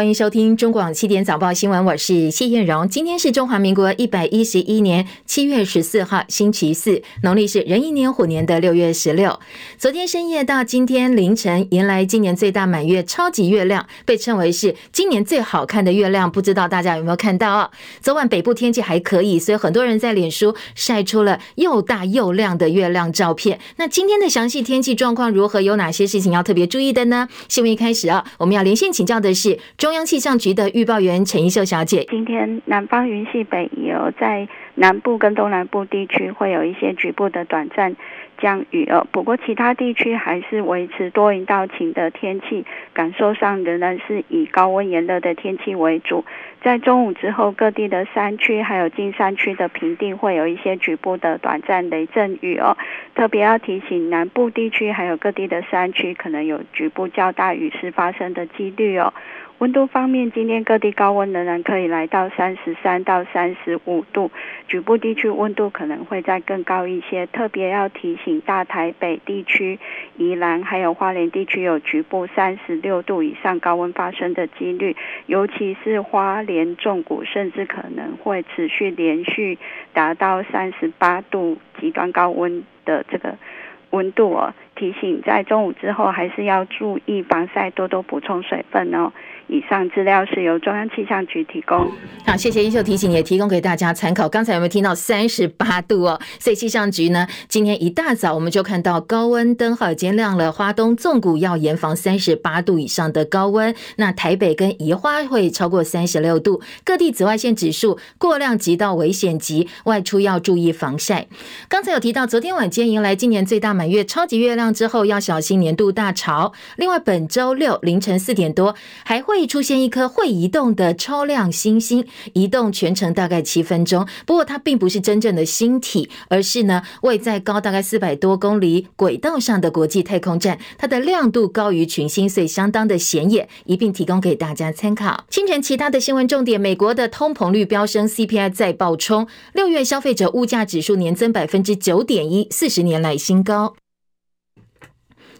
欢迎收听中广七点早报新闻，我是谢燕荣。今天是中华民国一百一十一年七月十四号，星期四，农历是壬寅年虎年的六月十六。昨天深夜到今天凌晨，迎来今年最大满月超级月亮，被称为是今年最好看的月亮。不知道大家有没有看到哦？昨晚北部天气还可以，所以很多人在脸书晒出了又大又亮的月亮照片。那今天的详细天气状况如何？有哪些事情要特别注意的呢？新闻一开始啊，我们要连线请教的是中中央气象局的预报员陈一秀小姐，今天南方云系北移哦，在南部跟东南部地区会有一些局部的短暂降雨哦，不过其他地区还是维持多云到晴的天气，感受上仍然是以高温炎热的天气为主。在中午之后，各地的山区还有近山区的平地会有一些局部的短暂雷阵雨哦，特别要提醒南部地区还有各地的山区可能有局部较大雨势发生的几率哦。温度方面，今天各地高温仍然可以来到三十三到三十五度，局部地区温度可能会再更高一些。特别要提醒大台北地区、宜兰还有花莲地区有局部三十六度以上高温发生的几率，尤其是花莲重谷，甚至可能会持续连续达到三十八度极端高温的这个温度哦。提醒在中午之后还是要注意防晒，多多补充水分哦。以上资料是由中央气象局提供。好，谢谢一秀提醒，也提供给大家参考。刚才有没有听到三十八度哦？所以气象局呢，今天一大早我们就看到高温灯号已经亮了，花东纵谷要严防三十八度以上的高温。那台北跟宜花会超过三十六度，各地紫外线指数过量级到危险级，外出要注意防晒。刚才有提到，昨天晚间迎来今年最大满月超级月亮之后，要小心年度大潮。另外，本周六凌晨四点多还会。出现一颗会移动的超亮星星，移动全程大概七分钟。不过它并不是真正的星体，而是呢位在高大概四百多公里轨道上的国际太空站。它的亮度高于群星，所以相当的显眼，一并提供给大家参考。清晨其他的新闻重点：美国的通膨率飙升，CPI 再爆冲，六月消费者物价指数年增百分之九点一，四十年来新高。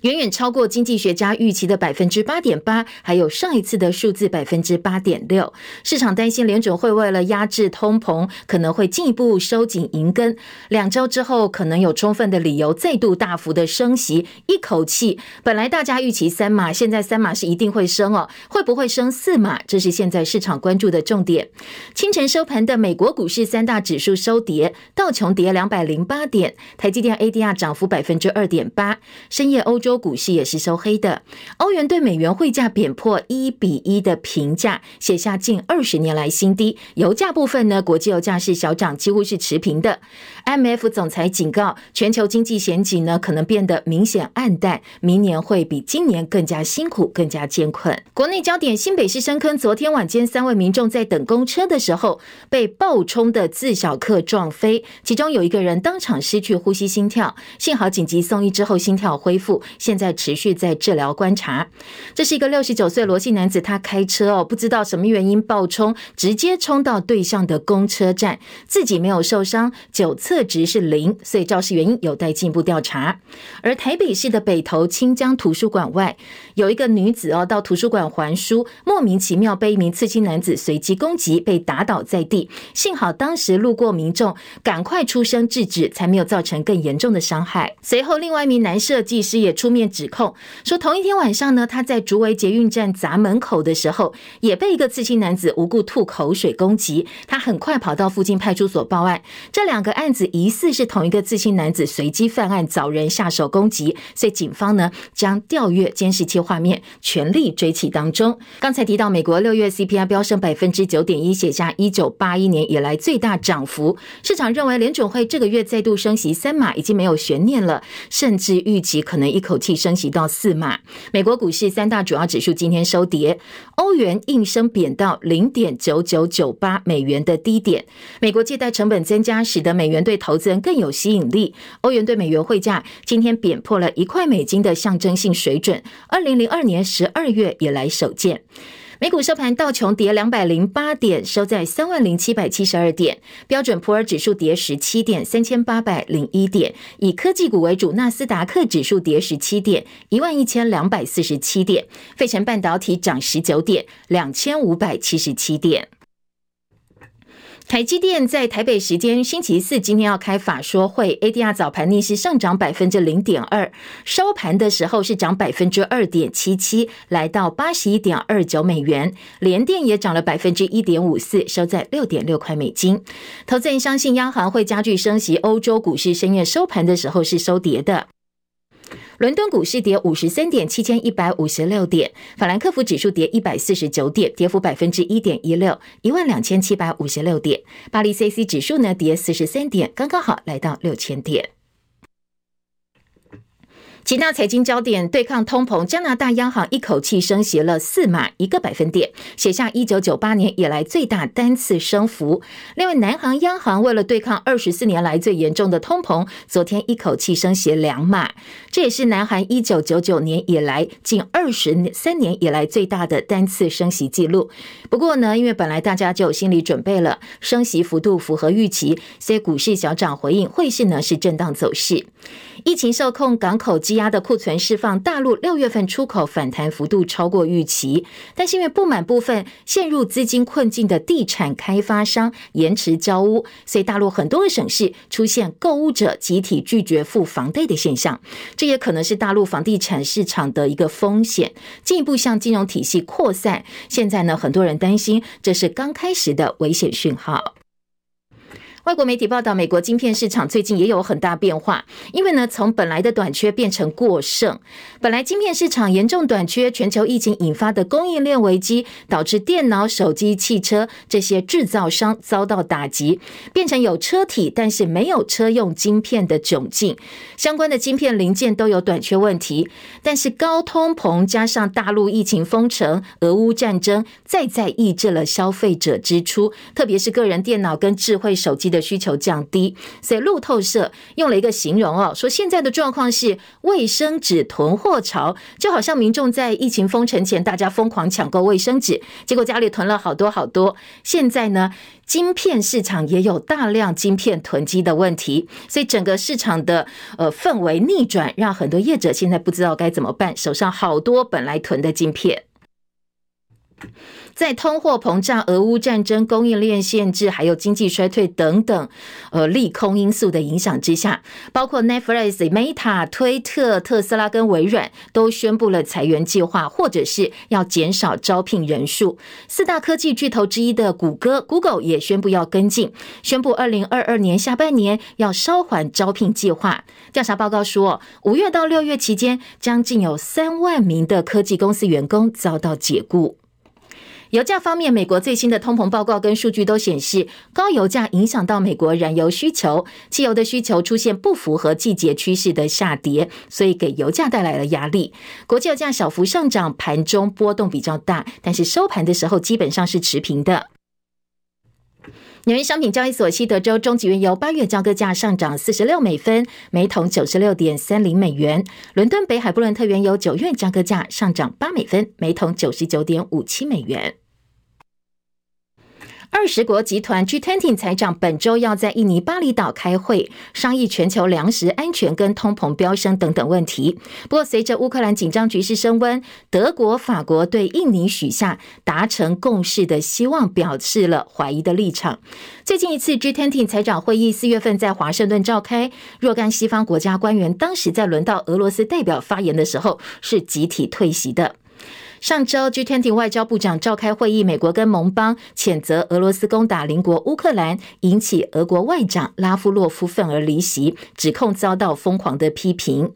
远远超过经济学家预期的百分之八点八，还有上一次的数字百分之八点六。市场担心联准会为了压制通膨，可能会进一步收紧银根。两周之后，可能有充分的理由再度大幅的升息，一口气。本来大家预期三码，现在三码是一定会升哦，会不会升四码？这是现在市场关注的重点。清晨收盘的美国股市三大指数收跌，道琼跌两百零八点，台积电 ADR 涨幅百分之二点八。深夜欧洲。洲股市也是收黑的，欧元对美元汇价贬破一比一的平价，写下近二十年来新低。油价部分呢，国际油价是小涨，几乎是持平的。M F 总裁警告，全球经济前景呢可能变得明显暗淡，明年会比今年更加辛苦，更加艰困。国内焦点：新北市深坑，昨天晚间三位民众在等公车的时候，被暴冲的自小客撞飞，其中有一个人当场失去呼吸心跳，幸好紧急送医之后心跳恢复。现在持续在治疗观察。这是一个六十九岁罗姓男子，他开车哦，不知道什么原因暴冲，直接冲到对向的公车站，自己没有受伤，酒测值是零，所以肇事原因有待进一步调查。而台北市的北投清江图书馆外，有一个女子哦，到图书馆还书，莫名其妙被一名刺青男子随机攻击，被打倒在地。幸好当时路过民众赶快出声制止，才没有造成更严重的伤害。随后，另外一名男设计师也出。书面指控说，同一天晚上呢，他在竹围捷运站闸门口的时候，也被一个刺青男子无故吐口水攻击。他很快跑到附近派出所报案。这两个案子疑似是同一个刺青男子随机犯案，找人下手攻击。所以警方呢将调阅监视器画面，全力追起当中。刚才提到，美国六月 CPI 飙升百分之九点一，写下一九八一年以来最大涨幅。市场认为联准会这个月再度升息三码已经没有悬念了，甚至预计可能一口气升级到四码，美国股市三大主要指数今天收跌，欧元应声贬到零点九九九八美元的低点。美国借贷成本增加，使得美元对投资人更有吸引力。欧元对美元汇价今天贬破了一块美金的象征性水准，二零零二年十二月以来首见。美股收盘，道琼跌两百零八点，收在三万零七百七十二点；标准普尔指数跌十七点，三千八百零一点；以科技股为主，纳斯达克指数跌十七点，一万一千两百四十七点；费城半导体涨十九点，两千五百七十七点。台积电在台北时间星期四今天要开法说会，ADR 早盘逆势上涨百分之零点二，收盘的时候是涨百分之二点七七，来到八十一点二九美元。联电也涨了百分之一点五四，收在六点六块美金。投资人相信央行会加剧升息，欧洲股市深夜收盘的时候是收跌的。伦敦股市跌五十三点，七千一百五十六点；法兰克福指数跌一百四十九点，跌幅百分之一点一六，一万两千七百五十六点。巴黎 CAC 指数呢跌四十三点，刚刚好来到六千点。其他财经焦点，对抗通膨，加拿大央行一口气升息了四码一个百分点，写下一九九八年以来最大单次升幅。另外，南韩央行为了对抗二十四年来最严重的通膨，昨天一口气升息两码，这也是南韩一九九九年以来近二十三年以来最大的单次升息记录。不过呢，因为本来大家就有心理准备了，升息幅度符合预期，所以股市小涨回应，汇市呢是震荡走势。疫情受控，港口积压的库存释放，大陆六月份出口反弹幅度超过预期，但是因为不满部分陷入资金困境的地产开发商延迟交屋，所以大陆很多个省市出现购屋者集体拒绝付房贷的现象，这也可能是大陆房地产市场的一个风险，进一步向金融体系扩散。现在呢，很多人担心这是刚开始的危险讯号。外国媒体报道，美国晶片市场最近也有很大变化，因为呢，从本来的短缺变成过剩。本来晶片市场严重短缺，全球疫情引发的供应链危机，导致电脑、手机、汽车这些制造商遭到打击，变成有车体但是没有车用晶片的窘境。相关的晶片零件都有短缺问题。但是高通膨加上大陆疫情封城、俄乌战争，再再抑制了消费者支出，特别是个人电脑跟智慧手机的。需求降低，所以路透社用了一个形容哦，说现在的状况是卫生纸囤货潮，就好像民众在疫情封城前，大家疯狂抢购卫生纸，结果家里囤了好多好多。现在呢，晶片市场也有大量晶片囤积的问题，所以整个市场的呃氛围逆转，让很多业者现在不知道该怎么办，手上好多本来囤的晶片。在通货膨胀、俄乌战争、供应链限制，还有经济衰退等等，呃，利空因素的影响之下，包括 Netflix、Meta、推特、特斯拉跟微软都宣布了裁员计划，或者是要减少招聘人数。四大科技巨头之一的谷歌 （Google） 也宣布要跟进，宣布二零二二年下半年要稍缓招聘计划。调查报告说，五月到六月期间，将近有三万名的科技公司员工遭到解雇。油价方面，美国最新的通膨报告跟数据都显示，高油价影响到美国燃油需求，汽油的需求出现不符合季节趋势的下跌，所以给油价带来了压力。国际油价小幅上涨，盘中波动比较大，但是收盘的时候基本上是持平的。纽约商品交易所西德州中级原油八月交割价上涨四十六美分，每桶九十六点三零美元。伦敦北海布伦特原油九月交割价上涨八美分，每桶九十九点五七美元。二十国集团 G20 财长本周要在印尼巴厘岛开会，商议全球粮食安全跟通膨飙升等等问题。不过，随着乌克兰紧张局势升温，德国、法国对印尼许下达成共识的希望表示了怀疑的立场。最近一次 G20 财长会议四月份在华盛顿召开，若干西方国家官员当时在轮到俄罗斯代表发言的时候，是集体退席的。上周，G20 外交部长召开会议，美国跟盟邦谴责俄罗斯攻打邻国乌克兰，引起俄国外长拉夫洛夫愤而离席，指控遭到疯狂的批评。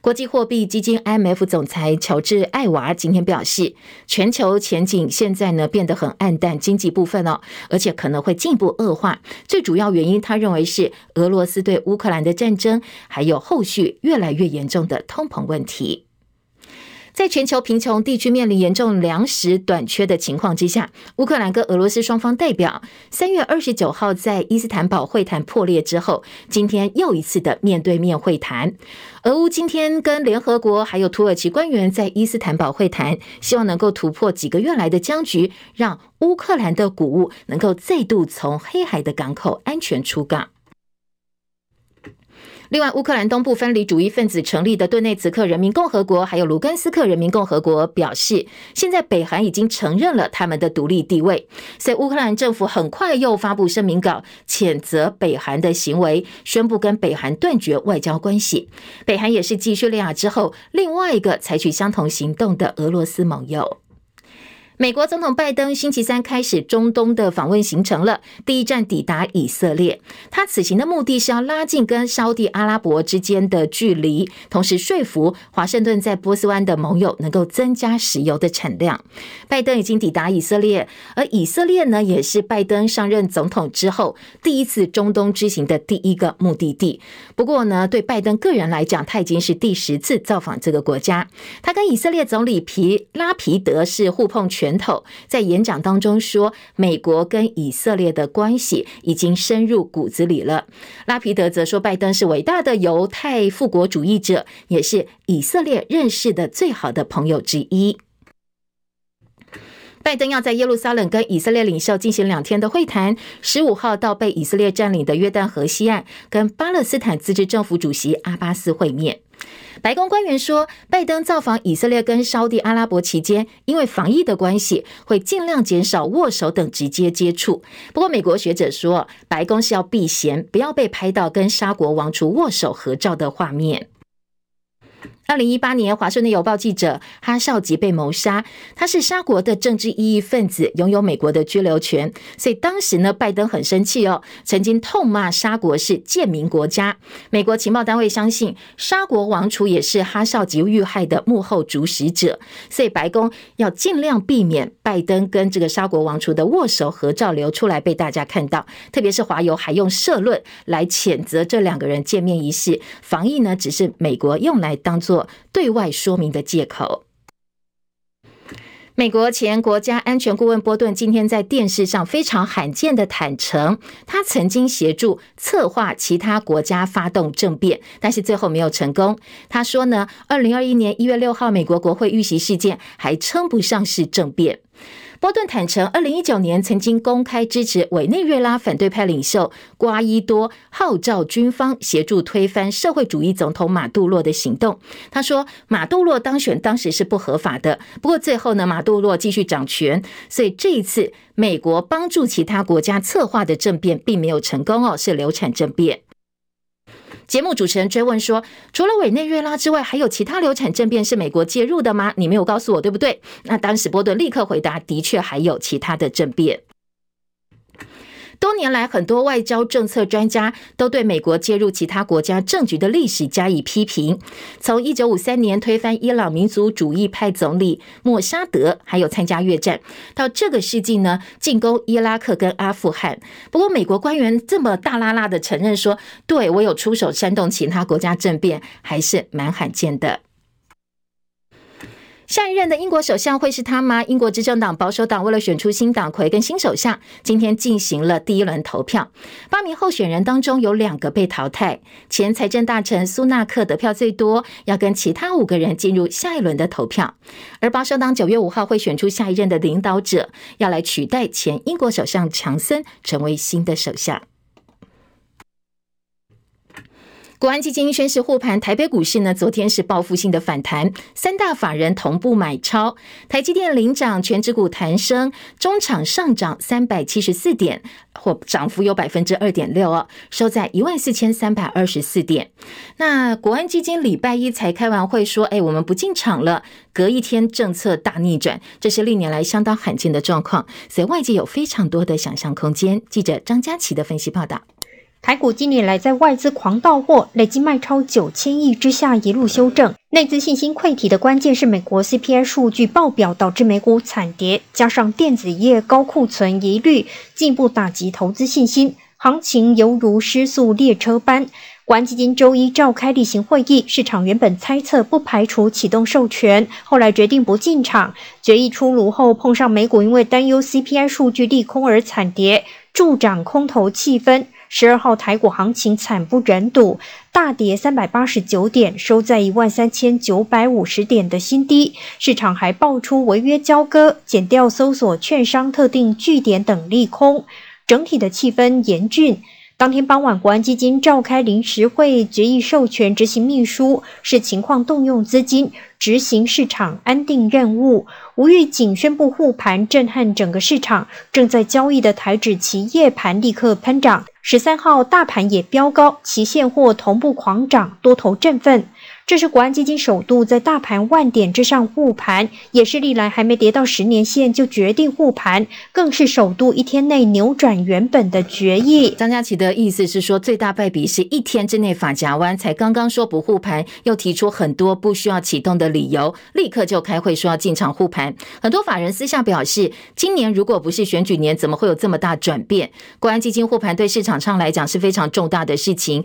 国际货币基金 IMF 总裁乔治艾娃今天表示，全球前景现在呢变得很暗淡，经济部分哦，而且可能会进一步恶化。最主要原因，他认为是俄罗斯对乌克兰的战争，还有后续越来越严重的通膨问题。在全球贫穷地区面临严重粮食短缺的情况之下，乌克兰跟俄罗斯双方代表三月二十九号在伊斯坦堡会谈破裂之后，今天又一次的面对面会谈。俄乌今天跟联合国还有土耳其官员在伊斯坦堡会谈，希望能够突破几个月来的僵局，让乌克兰的谷物能够再度从黑海的港口安全出港。另外，乌克兰东部分离主义分子成立的顿内茨克人民共和国，还有卢甘斯克人民共和国表示，现在北韩已经承认了他们的独立地位。所以，乌克兰政府很快又发布声明稿，谴责北韩的行为，宣布跟北韩断绝外交关系。北韩也是继叙利亚之后另外一个采取相同行动的俄罗斯盟友。美国总统拜登星期三开始中东的访问行程了，第一站抵达以色列。他此行的目的是要拉近跟沙地阿拉伯之间的距离，同时说服华盛顿在波斯湾的盟友能够增加石油的产量。拜登已经抵达以色列，而以色列呢，也是拜登上任总统之后第一次中东之行的第一个目的地。不过呢，对拜登个人来讲，他已经是第十次造访这个国家。他跟以色列总理皮拉皮德是互碰拳头，在演讲当中说，美国跟以色列的关系已经深入骨子里了。拉皮德则说，拜登是伟大的犹太复国主义者，也是以色列认识的最好的朋友之一。拜登要在耶路撒冷跟以色列领袖进行两天的会谈，十五号到被以色列占领的约旦河西岸，跟巴勒斯坦自治政府主席阿巴斯会面。白宫官员说，拜登造访以色列跟沙地阿拉伯期间，因为防疫的关系，会尽量减少握手等直接接触。不过，美国学者说，白宫是要避嫌，不要被拍到跟沙国王储握手合照的画面。二零一八年，华盛顿邮报记者哈绍吉被谋杀。他是沙国的政治异议分子，拥有美国的居留权。所以当时呢，拜登很生气哦，曾经痛骂沙国是贱民国家。美国情报单位相信，沙国王储也是哈绍吉遇害的幕后主使者。所以白宫要尽量避免拜登跟这个沙国王储的握手合照流出来被大家看到。特别是华邮还用社论来谴责这两个人见面仪式。防疫呢，只是美国用来当做。对外说明的借口。美国前国家安全顾问波顿今天在电视上非常罕见的坦诚，他曾经协助策划其他国家发动政变，但是最后没有成功。他说呢，二零二一年一月六号美国国会遇袭事件还称不上是政变。波顿坦承，二零一九年曾经公开支持委内瑞拉反对派领袖瓜伊多号召军方协助推翻社会主义总统马杜罗的行动。他说，马杜罗当选当时是不合法的，不过最后呢，马杜罗继续掌权，所以这一次美国帮助其他国家策划的政变并没有成功哦，是流产政变。节目主持人追问说：“除了委内瑞拉之外，还有其他流产政变是美国介入的吗？你没有告诉我，对不对？”那当时波顿立刻回答：“的确还有其他的政变。”多年来，很多外交政策专家都对美国介入其他国家政局的历史加以批评。从一九五三年推翻伊朗民族主义派总理莫沙德，还有参加越战，到这个世纪呢，进攻伊拉克跟阿富汗。不过，美国官员这么大剌剌的承认说，对，我有出手煽动其他国家政变，还是蛮罕见的。下一任的英国首相会是他吗？英国执政党保守党为了选出新党魁跟新首相，今天进行了第一轮投票。八名候选人当中有两个被淘汰，前财政大臣苏纳克得票最多，要跟其他五个人进入下一轮的投票。而保守党九月五号会选出下一任的领导者，要来取代前英国首相强森成为新的首相。国安基金宣示护盘，台北股市呢，昨天是报复性的反弹，三大法人同步买超，台积电领涨，权值股弹升，中场上涨三百七十四点，或涨幅有百分之二点六哦，收在一万四千三百二十四点。那国安基金礼拜一才开完会说，哎，我们不进场了，隔一天政策大逆转，这是历年来相当罕见的状况，所以外界有非常多的想象空间。记者张佳琪的分析报道。台股今年来在外资狂倒货、累计卖超九千亿之下一路修正，内资信心溃体的关键是美国 CPI 数据爆表导致美股惨跌，加上电子业高库存疑虑进一步打击投资信心，行情犹如失速列车般。国安基金周一召开例行会议，市场原本猜测不排除启动授权，后来决定不进场。决议出炉后，碰上美股因为担忧 CPI 数据利空而惨跌，助长空头气氛。十二号台股行情惨不忍睹，大跌三百八十九点，收在一万三千九百五十点的新低。市场还爆出违约交割、减掉搜索券商特定据点等利空，整体的气氛严峻。当天傍晚，国安基金召开临时会，决议授权执行秘书视情况动用资金，执行市场安定任务。吴玉警宣布护盘，震撼整个市场。正在交易的台指期夜盘立刻喷涨，十三号大盘也飙高，期现货同步狂涨，多头振奋。这是国安基金首度在大盘万点之上护盘，也是历来还没跌到十年线就决定护盘，更是首度一天内扭转原本的决议。张佳琪的意思是说，最大败笔是一天之内法夹弯，才刚刚说不护盘，又提出很多不需要启动的理由，立刻就开会说要进场护盘。很多法人私下表示，今年如果不是选举年，怎么会有这么大转变？国安基金护盘对市场上来讲是非常重大的事情，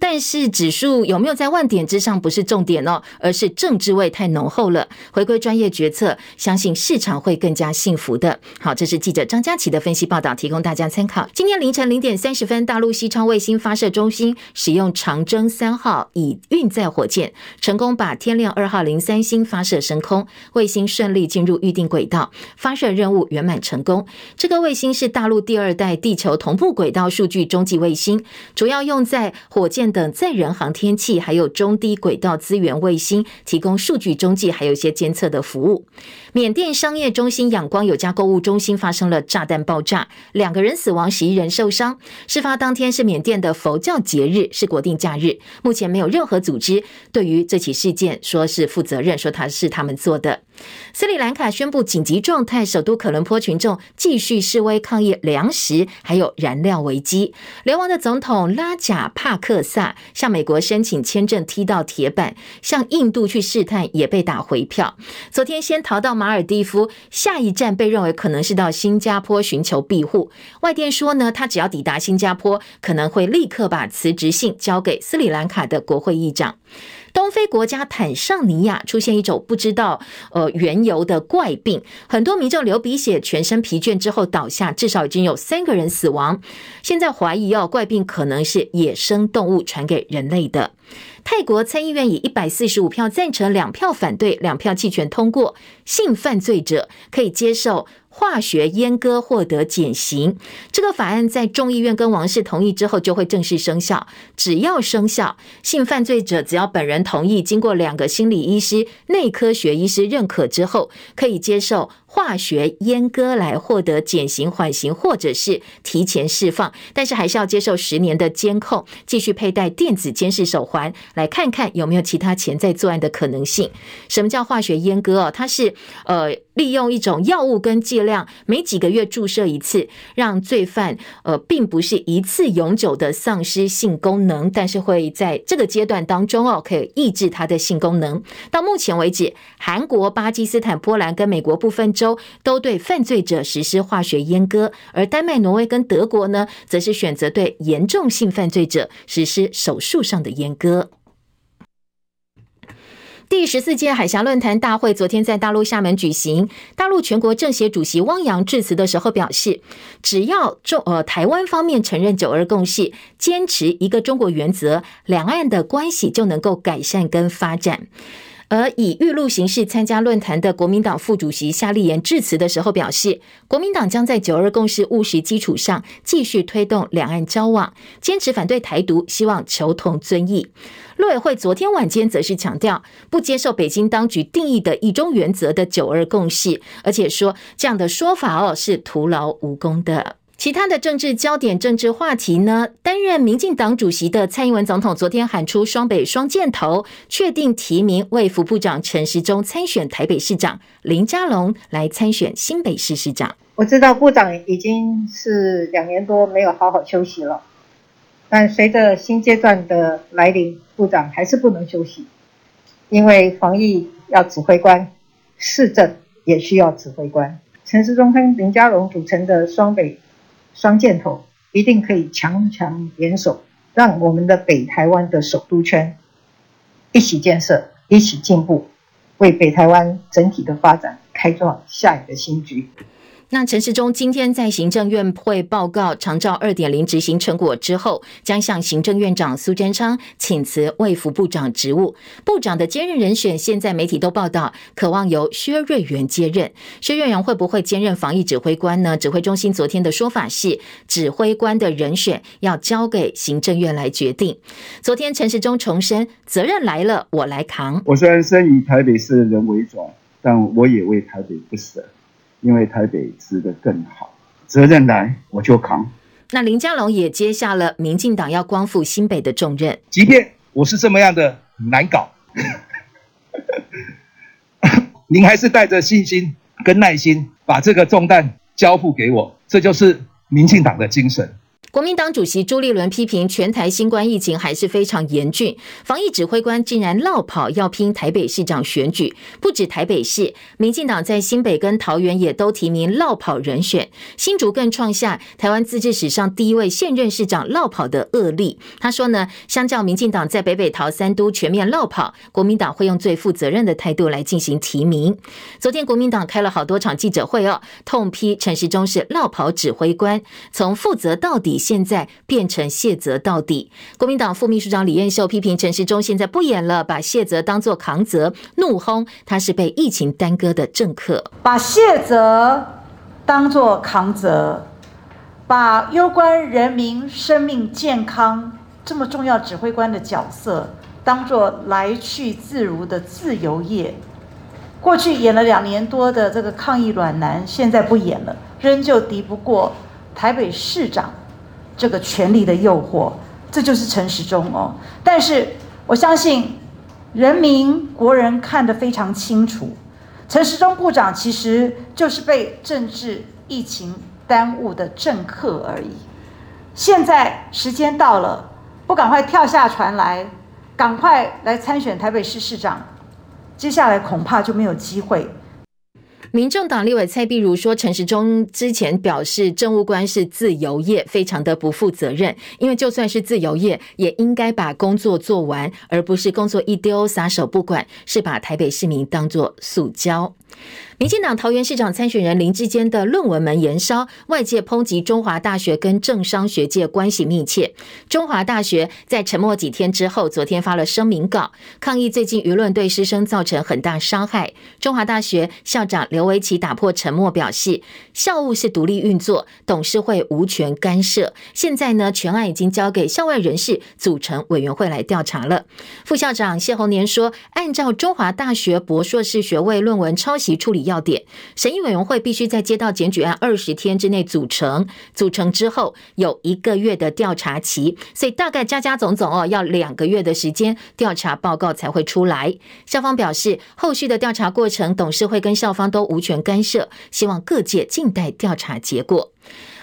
但是指数有没有在万点之上，不是。重点哦，而是政治味太浓厚了。回归专业决策，相信市场会更加幸福的。好，这是记者张佳琪的分析报道，提供大家参考。今天凌晨零点三十分，大陆西昌卫星发射中心使用长征三号乙运载火箭，成功把天亮二号零三星发射升空，卫星顺利进入预定轨道，发射任务圆满成功。这个卫星是大陆第二代地球同步轨道数据中继卫星，主要用在火箭等载人航天器，还有中低轨道。资源卫星提供数据中继，还有一些监测的服务。缅甸商业中心仰光有家购物中心发生了炸弹爆炸，两个人死亡，十一人受伤。事发当天是缅甸的佛教节日，是国定假日。目前没有任何组织对于这起事件说是负责任，说他是他们做的。斯里兰卡宣布紧急状态，首都可伦坡群众继续示威抗议粮食还有燃料危机。流亡的总统拉贾帕克萨向美国申请签证踢到铁板，向印度去试探也被打回票。昨天先逃到马尔地夫，下一站被认为可能是到新加坡寻求庇护。外电说呢，他只要抵达新加坡，可能会立刻把辞职信交给斯里兰卡的国会议长。东非国家坦尚尼亚出现一种不知道呃缘由的怪病，很多民众流鼻血、全身疲倦之后倒下，至少已经有三个人死亡。现在怀疑哦，怪病可能是野生动物传给人类的。泰国参议院以一百四十五票赞成、两票反对、两票弃权通过，性犯罪者可以接受化学阉割获得减刑，这个法案在众议院跟王室同意之后就会正式生效。只要生效，性犯罪者只要本人同意，经过两个心理医师、内科学医师认可之后，可以接受化学阉割来获得减刑、缓刑或者是提前释放。但是还是要接受十年的监控，继续佩戴电子监视手环，来看看有没有其他潜在作案的可能性。什么叫化学阉割哦？它是呃。利用一种药物跟剂量，每几个月注射一次，让罪犯呃，并不是一次永久的丧失性功能，但是会在这个阶段当中哦，可以抑制他的性功能。到目前为止，韩国、巴基斯坦、波兰跟美国部分州都对犯罪者实施化学阉割，而丹麦、挪威跟德国呢，则是选择对严重性犯罪者实施手术上的阉割。第十四届海峡论坛大会昨天在大陆厦门举行。大陆全国政协主席汪洋致辞的时候表示，只要中呃台湾方面承认九二共识，坚持一个中国原则，两岸的关系就能够改善跟发展。而以预录形式参加论坛的国民党副主席夏立言致辞的时候表示，国民党将在九二共识务实基础上继续推动两岸交往，坚持反对台独，希望求同尊异。陆委会昨天晚间则是强调，不接受北京当局定义的一中原则的九二共识，而且说这样的说法哦是徒劳无功的。其他的政治焦点、政治话题呢？担任民进党主席的蔡英文总统昨天喊出双北双箭头，确定提名为副部长陈时中参选台北市长，林佳龙来参选新北市市长。我知道部长已经是两年多没有好好休息了，但随着新阶段的来临，部长还是不能休息，因为防疫要指挥官，市政也需要指挥官。陈时中跟林佳龙组成的双北双箭头一定可以强强联手，让我们的北台湾的首都圈一起建设，一起进步，为北台湾整体的发展开创下一个新局。那陈时中今天在行政院会报告长照二点零执行成果之后，将向行政院长苏贞昌请辞卫福部长职务。部长的接任人选，现在媒体都报道，渴望由薛瑞元接任。薛瑞元会不会兼任防疫指挥官呢？指挥中心昨天的说法是，指挥官的人选要交给行政院来决定。昨天陈时中重申，责任来了，我来扛。我虽然生以台北市人为重，但我也为台北不舍。因为台北吃的更好，责任来我就扛。那林佳龙也接下了民进党要光复新北的重任。即便我是这么样的难搞，您还是带着信心跟耐心把这个重担交付给我，这就是民进党的精神。国民党主席朱立伦批评全台新冠疫情还是非常严峻，防疫指挥官竟然落跑要拼台北市长选举，不止台北市，民进党在新北跟桃园也都提名落跑人选，新竹更创下台湾自治史上第一位现任市长落跑的恶例。他说呢，相较民进党在北北桃三都全面落跑，国民党会用最负责任的态度来进行提名。昨天国民党开了好多场记者会哦，痛批陈时中是落跑指挥官，从负责到底。现在变成卸责到底，国民党副秘书长李彦秀批评陈时中现在不演了，把卸责当作扛责，怒轰他是被疫情耽搁的政客，把卸责当作扛责，把攸关人民生命健康这么重要指挥官的角色当作来去自如的自由业。过去演了两年多的这个抗疫暖男，现在不演了，仍旧敌不过台北市长。这个权力的诱惑，这就是陈时中哦。但是我相信，人民国人看得非常清楚，陈时中部长其实就是被政治疫情耽误的政客而已。现在时间到了，不赶快跳下船来，赶快来参选台北市市长，接下来恐怕就没有机会。民众党立委蔡碧如说，陈时中之前表示政务官是自由业，非常的不负责任。因为就算是自由业，也应该把工作做完，而不是工作一丢撒手不管，是把台北市民当作塑胶。民进党桃园市长参选人林志坚的论文门延烧，外界抨击中华大学跟政商学界关系密切。中华大学在沉默几天之后，昨天发了声明稿，抗议最近舆论对师生造成很大伤害。中华大学校长刘维奇打破沉默，表示校务是独立运作，董事会无权干涉。现在呢，全案已经交给校外人士组成委员会来调查了。副校长谢宏年说，按照中华大学博硕士学位论文抄袭处理要点，审议委员会必须在接到检举案二十天之内组成，组成之后有一个月的调查期，所以大概加加总总哦，要两个月的时间，调查报告才会出来。校方表示，后续的调查过程，董事会跟校方都无权干涉，希望各界静待调查结果。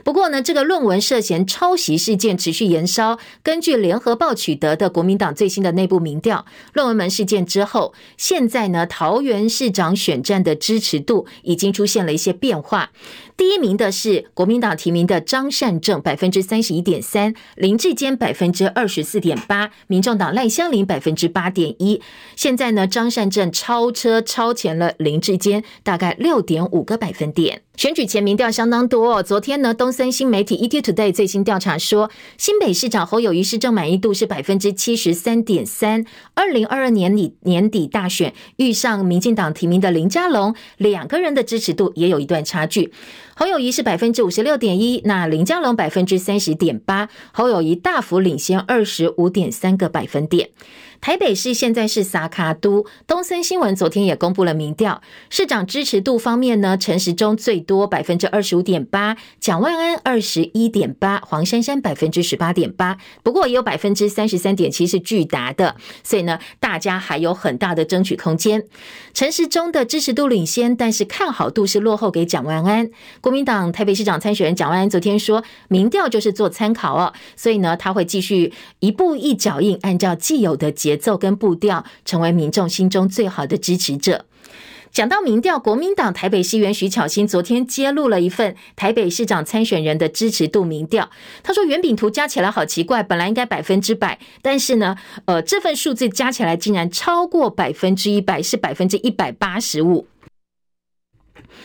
不过呢，这个论文涉嫌抄袭事件持续延烧。根据联合报取得的国民党最新的内部民调，论文门事件之后，现在呢，桃园市长选战的支持度已经出现了一些变化。第一名的是国民党提名的张善政，百分之三十一点三；林志坚百分之二十四点八；民众党赖香伶百分之八点一。现在呢，张善政超车超前了林志坚，大概六点五个百分点。选举前民调相当多。昨天呢，东森新媒体 ETtoday 最新调查说，新北市长侯友宜市政满意度是百分之七十三点三。二零二二年底年底大选遇上民进党提名的林佳龙，两个人的支持度也有一段差距。侯友宜是百分之五十六点一，那林佳龙百分之三十点八，侯友宜大幅领先二十五点三个百分点。台北市现在是撒卡都，东森新闻昨天也公布了民调，市长支持度方面呢，陈时中最多百分之二十五点八，蒋万安二十一点八，黄珊珊百分之十八点八，不过也有百分之三十三点七是巨达的，所以呢，大家还有很大的争取空间。陈时中的支持度领先，但是看好度是落后给蒋万安。国民党台北市长参选人蒋万安昨天说，民调就是做参考哦，所以呢，他会继续一步一脚印，按照既有的节奏跟步调，成为民众心中最好的支持者。讲到民调，国民党台北市议员徐巧芯昨天揭露了一份台北市长参选人的支持度民调。他说圆饼图加起来好奇怪，本来应该百分之百，但是呢，呃，这份数字加起来竟然超过百分之一百，是百分之一百八十五。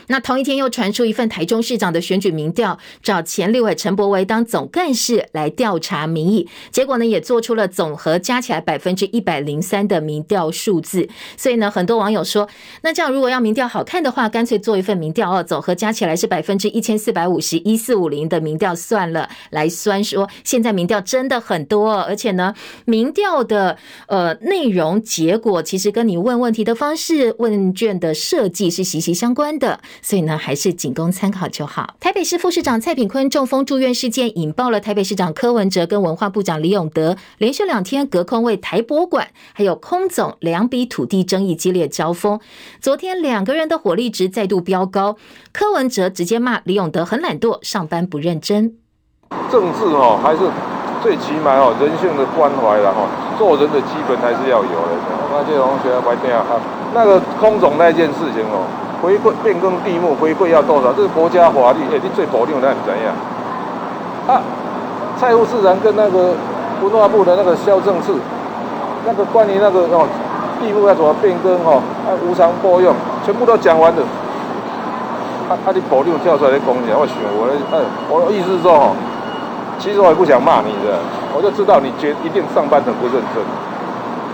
那同一天又传出一份台中市长的选举民调，找前立委陈柏惟当总干事来调查民意，结果呢也做出了总和加起来百分之一百零三的民调数字。所以呢，很多网友说，那这样如果要民调好看的话，干脆做一份民调哦，总和加起来是百分之一千四百五十一四五零的民调算了，来酸说现在民调真的很多，而且呢，民调的呃内容结果其实跟你问问题的方式、问卷的设计是息息相关的。的所以呢，还是仅供参考就好。台北市副市长蔡炳坤中风住院事件，引爆了台北市长柯文哲跟文化部长李永德连续两天隔空为台博馆还有空总两笔土地争议激烈交锋。昨天两个人的火力值再度飙高，柯文哲直接骂李永德很懒惰，上班不认真。政治哦，还是最起码哦，人性的关怀了哈，做人的基本还是要有的。那这同学白天啊，那个空总那件事情哦。回馈变更地目回馈要多少？这是国家法律，哎、你最保定那怎样？啊，蔡副市长跟那个文化部的那个萧正次，那个关于那个哦地目要怎么变更哦，啊无偿拨用，全部都讲完了。啊啊，你保定跳出来讲一下，我想我的，嗯，我的意思是说哦，其实我也不想骂你的，我就知道你绝一定上班很不认真。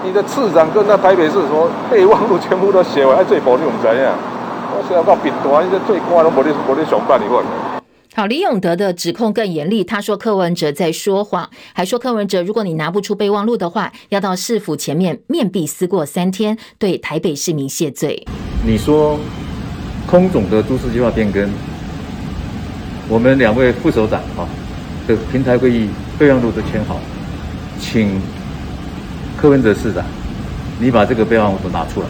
你的次长跟那台北市说备忘录全部都写完，还最保定怎样？好，李永德的指控更严厉。他说柯文哲在说谎，还说柯文哲如果你拿不出备忘录的话，要到市府前面面壁思过三天，对台北市民谢罪。你说空总的都市计划变更，我们两位副首长啊的平台会议备忘录都签好，请柯文哲市长，你把这个备忘录都拿出来。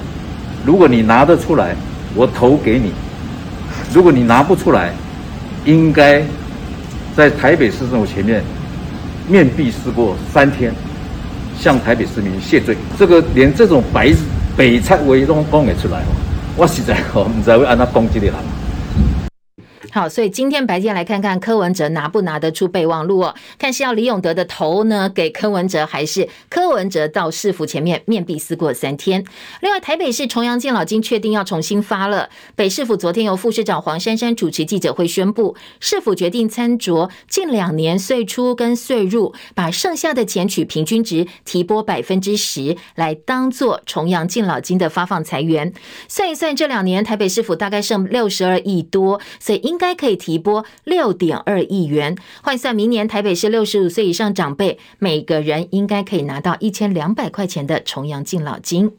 如果你拿得出来。我投给你，如果你拿不出来，应该在台北市政府前面面壁思过三天，向台北市民谢罪。这个连这种白北菜话都讲得出来，我实在我唔知会按他攻击的人。好，所以今天白天来看看柯文哲拿不拿得出备忘录哦？看是要李永德的头呢给柯文哲，还是柯文哲到市府前面面壁思过三天？另外，台北市重阳敬老金确定要重新发了。北市府昨天由副市长黄珊珊主持记者会宣布，市府决定参酌近两年岁出跟岁入，把剩下的钱取平均值提拨百分之十，来当做重阳敬老金的发放财源。算一算，这两年台北市府大概剩六十二亿多，所以应应该。可以提拨六点二亿元，换算明年台北市六十五岁以上长辈，每个人应该可以拿到一千两百块钱的重阳敬老金。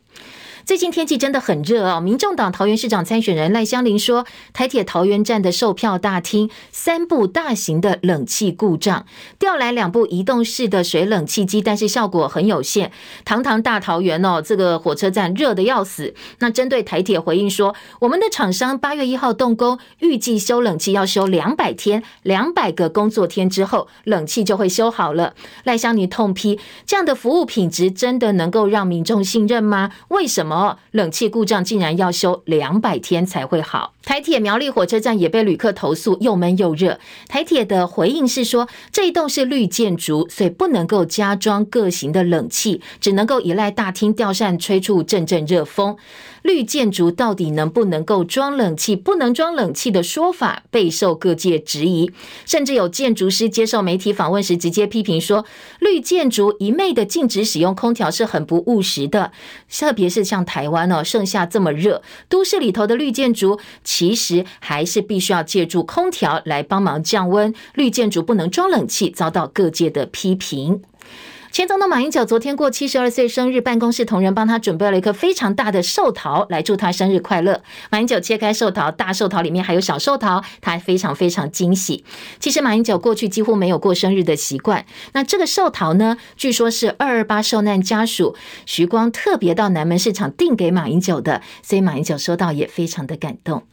最近天气真的很热哦。民众党桃园市长参选人赖香伶说，台铁桃园站的售票大厅三部大型的冷气故障，调来两部移动式的水冷气机，但是效果很有限。堂堂大桃园哦，这个火车站热的要死。那针对台铁回应说，我们的厂商八月一号动工，预计修冷气要修两百天，两百个工作天之后，冷气就会修好了。赖香伶痛批，这样的服务品质真的能够让民众信任吗？为什么？冷气故障竟然要修两百天才会好。台铁苗栗火车站也被旅客投诉又闷又热。台铁的回应是说，这一栋是绿建筑，所以不能够加装各型的冷气，只能够依赖大厅吊扇吹出阵阵热风。绿建筑到底能不能够装冷气？不能装冷气的说法备受各界质疑，甚至有建筑师接受媒体访问时直接批评说，绿建筑一昧的禁止使用空调是很不务实的。特别是像台湾哦，盛夏这么热，都市里头的绿建筑其实还是必须要借助空调来帮忙降温。绿建筑不能装冷气，遭到各界的批评。前总统马英九昨天过七十二岁生日，办公室同仁帮他准备了一颗非常大的寿桃来祝他生日快乐。马英九切开寿桃，大寿桃里面还有小寿桃，他非常非常惊喜。其实马英九过去几乎没有过生日的习惯。那这个寿桃呢，据说是二二八受难家属徐光特别到南门市场订给马英九的，所以马英九收到也非常的感动。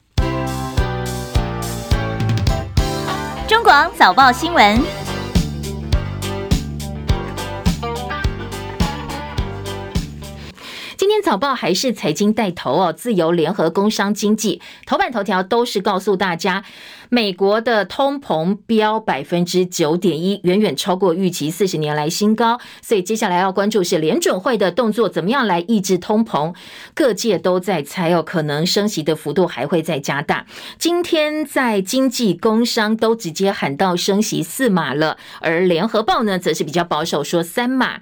中广早报新闻。今天早报还是财经带头哦，自由联合工商经济头版头条都是告诉大家。美国的通膨飙百分之九点一，远远超过预期四十年来新高。所以接下来要关注是联准会的动作怎么样来抑制通膨。各界都在猜哦，可能升息的幅度还会再加大。今天在经济工商都直接喊到升息四码了，而联合报呢则是比较保守，说三码。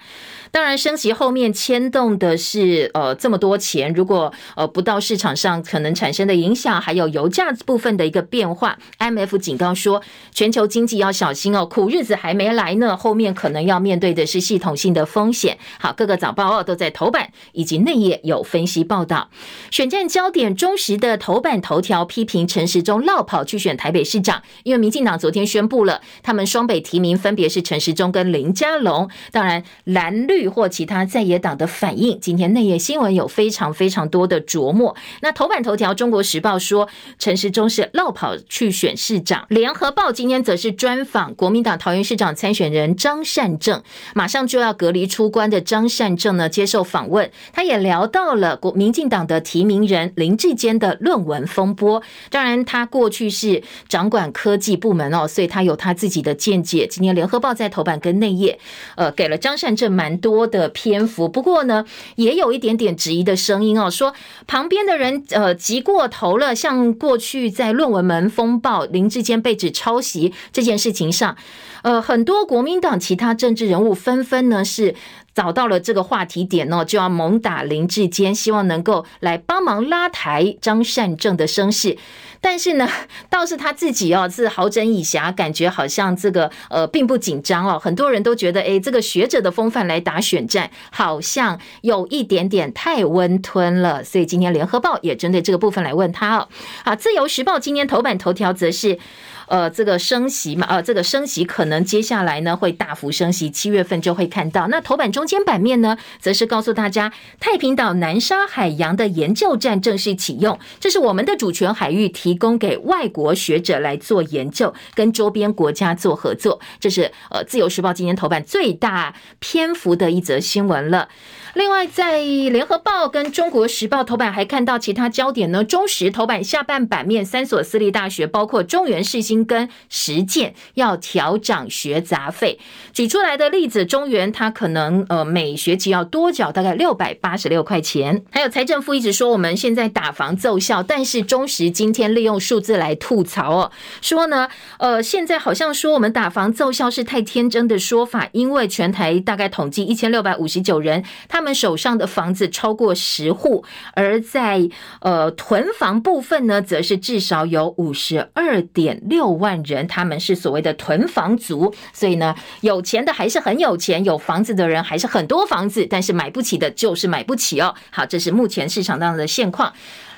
当然，升息后面牵动的是呃这么多钱，如果呃不到市场上可能产生的影响，还有油价部分的一个变化。M.F. 警告说，全球经济要小心哦，苦日子还没来呢，后面可能要面对的是系统性的风险。好，各个早报哦都在头版以及内页有分析报道。选战焦点，中时的头版头条批评陈时中落跑去选台北市长，因为民进党昨天宣布了，他们双北提名分别是陈时中跟林佳龙。当然，蓝绿。或其他在野党的反应，今天内页新闻有非常非常多的琢磨。那头版头条，《中国时报》说陈时中是落跑去选选市长，《联合报》今天则是专访国民党桃园市长参选人张善政，马上就要隔离出关的张善政呢，接受访问，他也聊到了国民进党的提名人林志坚的论文风波。当然，他过去是掌管科技部门哦，所以他有他自己的见解。今天《联合报》在头版跟内页，呃，给了张善政蛮。多的篇幅，不过呢，也有一点点质疑的声音哦，说旁边的人呃急过头了，像过去在论文门风暴林志坚被指抄袭这件事情上，呃，很多国民党其他政治人物纷纷呢是找到了这个话题点哦，就要猛打林志坚，希望能够来帮忙拉抬张善政的声势。但是呢，倒是他自己哦，是好整以暇，感觉好像这个呃并不紧张哦。很多人都觉得，诶，这个学者的风范来打选战，好像有一点点太温吞了。所以今天联合报也针对这个部分来问他哦。好，自由时报今天头版头条则是。呃，这个升息嘛，呃，这个升息可能接下来呢会大幅升息，七月份就会看到。那头版中间版面呢，则是告诉大家，太平岛南沙海洋的研究站正式启用，这是我们的主权海域，提供给外国学者来做研究，跟周边国家做合作。这是呃，自由时报今天头版最大篇幅的一则新闻了。另外，在联合报跟中国时报头版还看到其他焦点呢。中时头版下半版面，三所私立大学，包括中原、世新跟实践，要调涨学杂费。举出来的例子，中原它可能呃每学期要多缴大概六百八十六块钱。还有财政部一直说我们现在打房奏效，但是中时今天利用数字来吐槽哦，说呢呃现在好像说我们打房奏效是太天真的说法，因为全台大概统计一千六百五十九人，他们手上的房子超过十户，而在呃囤房部分呢，则是至少有五十二点六万人，他们是所谓的囤房族。所以呢，有钱的还是很有钱，有房子的人还是很多房子，但是买不起的就是买不起哦。好，这是目前市场当中的现况。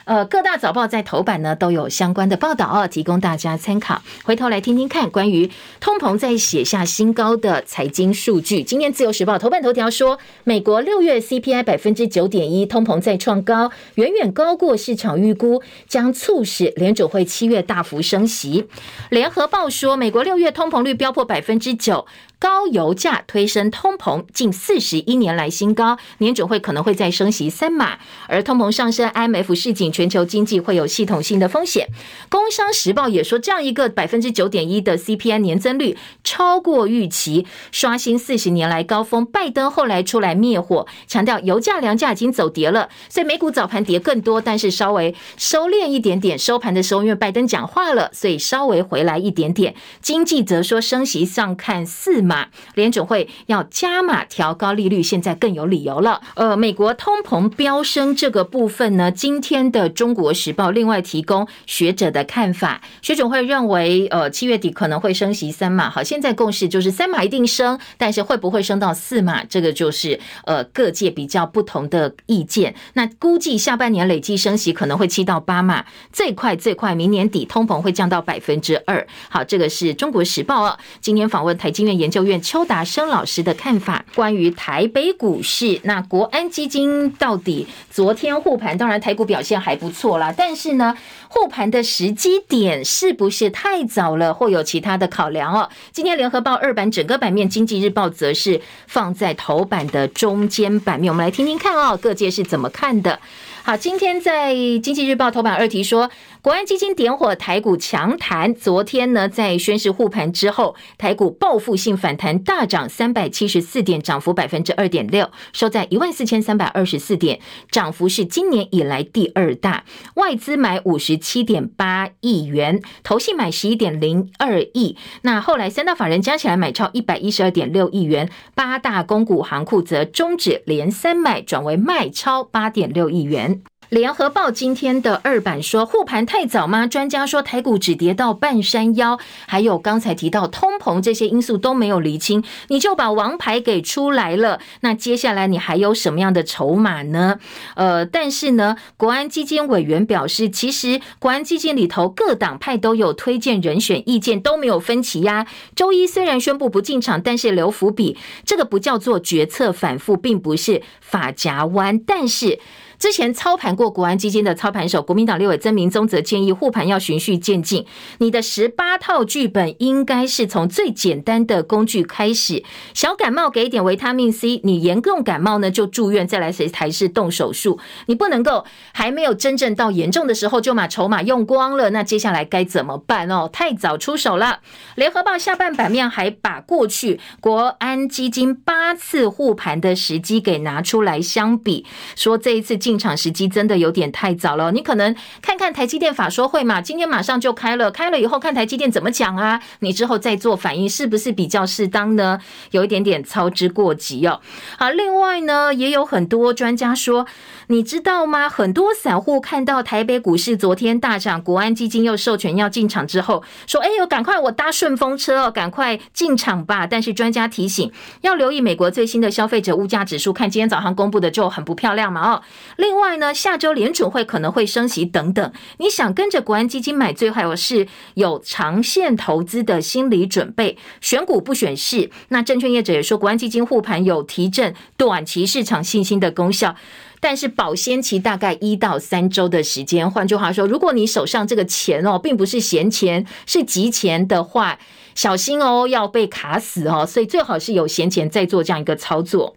呃，各大早报在头版呢都有相关的报道哦，提供大家参考。回头来听听看，关于通膨在写下新高的财经数据。今天自由时报头版头条说，美国六月 CPI 百分之九点一，通膨再创高，远远高过市场预估，将促使联准会七月大幅升息。联合报说，美国六月通膨率飙破百分之九。高油价推升通膨，近四十一年来新高，年准会可能会再升息三码，而通膨上升，IMF 示警全球经济会有系统性的风险。工商时报也说，这样一个百分之九点一的 CPI 年增率超过预期，刷新四十年来高峰。拜登后来出来灭火，强调油价、粮价已经走跌了，所以美股早盘跌更多，但是稍微收敛一点点。收盘的时候，因为拜登讲话了，所以稍微回来一点点。经济则说，升息上看四。码联准会要加码调高利率，现在更有理由了。呃，美国通膨飙升这个部分呢，今天的《中国时报》另外提供学者的看法，学总会认为，呃，七月底可能会升息三码。好，现在共识就是三码一定升，但是会不会升到四码，这个就是呃各界比较不同的意见。那估计下半年累计升息可能会七到八码，最快最快明年底通膨会降到百分之二。好，这个是《中国时报》啊，今天访问台经院研究。究院邱达生老师的看法，关于台北股市，那国安基金到底昨天护盘，当然台股表现还不错啦，但是呢，护盘的时机点是不是太早了，或有其他的考量哦？今天联合报二版整个版面，经济日报则是放在头版的中间版面，我们来听听看哦，各界是怎么看的。好，今天在《经济日报》头版二题说，国安基金点火台股强弹。昨天呢，在宣示护盘之后，台股报复性反弹，大涨三百七十四点，涨幅百分之二点六，收在一万四千三百二十四点，涨幅是今年以来第二大。外资买五十七点八亿元，投信买十一点零二亿。那后来三大法人加起来买超一百一十二点六亿元，八大公股行库则终止连三买，转为卖超八点六亿元。联合报今天的二版说护盘太早吗？专家说台股只跌到半山腰，还有刚才提到通膨这些因素都没有厘清，你就把王牌给出来了。那接下来你还有什么样的筹码呢？呃，但是呢，国安基金委员表示，其实国安基金里头各党派都有推荐人选，意见都没有分歧呀。周一虽然宣布不进场，但是留伏笔，这个不叫做决策反复，并不是法夹弯，但是。之前操盘过国安基金的操盘手，国民党立委曾明宗则建议护盘要循序渐进。你的十八套剧本应该是从最简单的工具开始，小感冒给点维他命 C，你严重感冒呢就住院，再来谁才是动手术？你不能够还没有真正到严重的时候就把筹码用光了，那接下来该怎么办哦？太早出手了。联合报下半版面还把过去国安基金八次护盘的时机给拿出来相比，说这一次。进场时机真的有点太早了，你可能看看台积电法说会嘛，今天马上就开了，开了以后看台积电怎么讲啊，你之后再做反应是不是比较适当呢？有一点点操之过急哦。好，另外呢，也有很多专家说，你知道吗？很多散户看到台北股市昨天大涨，国安基金又授权要进场之后，说：“哎呦，赶快我搭顺风车哦，赶快进场吧。”但是专家提醒，要留意美国最新的消费者物价指数，看今天早上公布的就很不漂亮嘛哦。另外呢，下周联准会可能会升息等等，你想跟着国安基金买，最好是有长线投资的心理准备，选股不选市。那证券业者也说，国安基金护盘有提振短期市场信心的功效，但是保鲜期大概一到三周的时间。换句话说，如果你手上这个钱哦，并不是闲钱，是急钱的话，小心哦，要被卡死哦。所以最好是有闲钱再做这样一个操作。